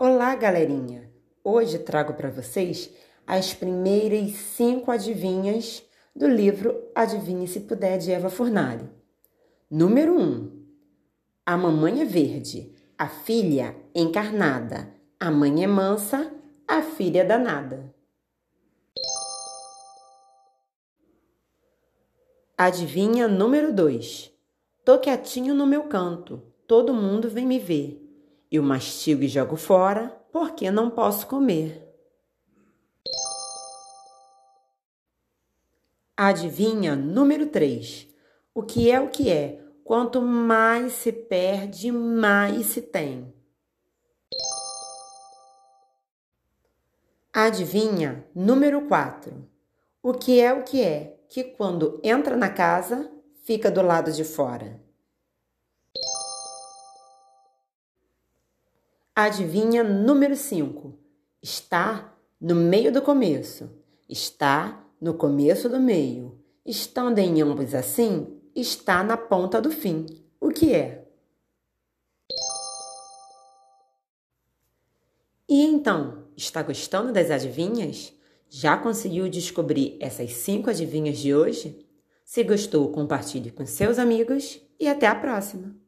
Olá, galerinha! Hoje trago para vocês as primeiras cinco adivinhas do livro Adivinhe se Puder de Eva Furnari. Número 1. Um, a mamãe é verde, a filha encarnada, a mãe é mansa, a filha é danada. Adivinha número 2. Tô quietinho no meu canto, todo mundo vem me ver. Eu mastigo e jogo fora, porque não posso comer. Adivinha número 3. O que é o que é? Quanto mais se perde, mais se tem. Adivinha número 4. O que é o que é? Que quando entra na casa, fica do lado de fora. Adivinha número 5. Está no meio do começo. Está no começo do meio. Estando em ambos assim, está na ponta do fim. O que é? E então, está gostando das adivinhas? Já conseguiu descobrir essas cinco adivinhas de hoje? Se gostou, compartilhe com seus amigos e até a próxima!